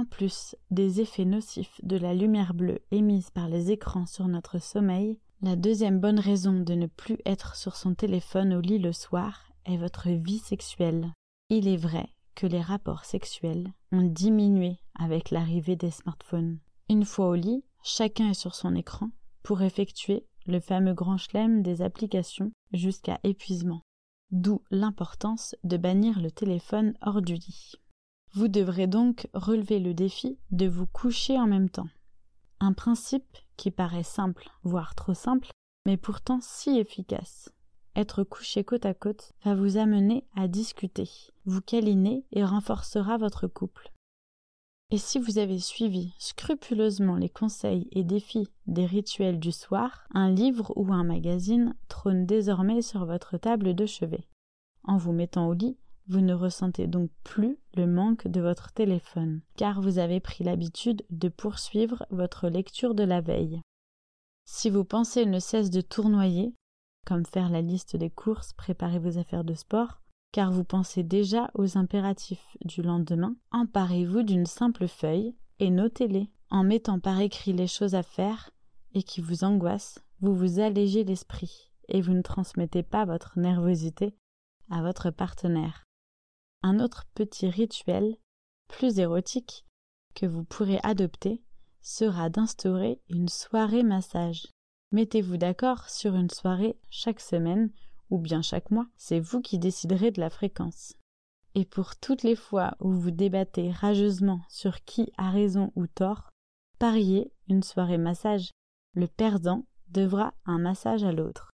En plus des effets nocifs de la lumière bleue émise par les écrans sur notre sommeil, la deuxième bonne raison de ne plus être sur son téléphone au lit le soir est votre vie sexuelle. Il est vrai que les rapports sexuels ont diminué avec l'arrivée des smartphones. Une fois au lit, chacun est sur son écran pour effectuer le fameux grand chelem des applications jusqu'à épuisement. D'où l'importance de bannir le téléphone hors du lit. Vous devrez donc relever le défi de vous coucher en même temps. Un principe qui paraît simple, voire trop simple, mais pourtant si efficace. Être couché côte à côte va vous amener à discuter, vous câliner et renforcera votre couple. Et si vous avez suivi scrupuleusement les conseils et défis des rituels du soir, un livre ou un magazine trône désormais sur votre table de chevet. En vous mettant au lit, vous ne ressentez donc plus le manque de votre téléphone, car vous avez pris l'habitude de poursuivre votre lecture de la veille. Si vos pensées ne cessent de tournoyer, comme faire la liste des courses, préparer vos affaires de sport, car vous pensez déjà aux impératifs du lendemain, emparez-vous d'une simple feuille et notez-les. En mettant par écrit les choses à faire et qui vous angoissent, vous vous allégez l'esprit et vous ne transmettez pas votre nervosité à votre partenaire. Un autre petit rituel, plus érotique, que vous pourrez adopter, sera d'instaurer une soirée massage. Mettez-vous d'accord sur une soirée chaque semaine ou bien chaque mois, c'est vous qui déciderez de la fréquence. Et pour toutes les fois où vous débattez rageusement sur qui a raison ou tort, pariez une soirée massage. Le perdant devra un massage à l'autre.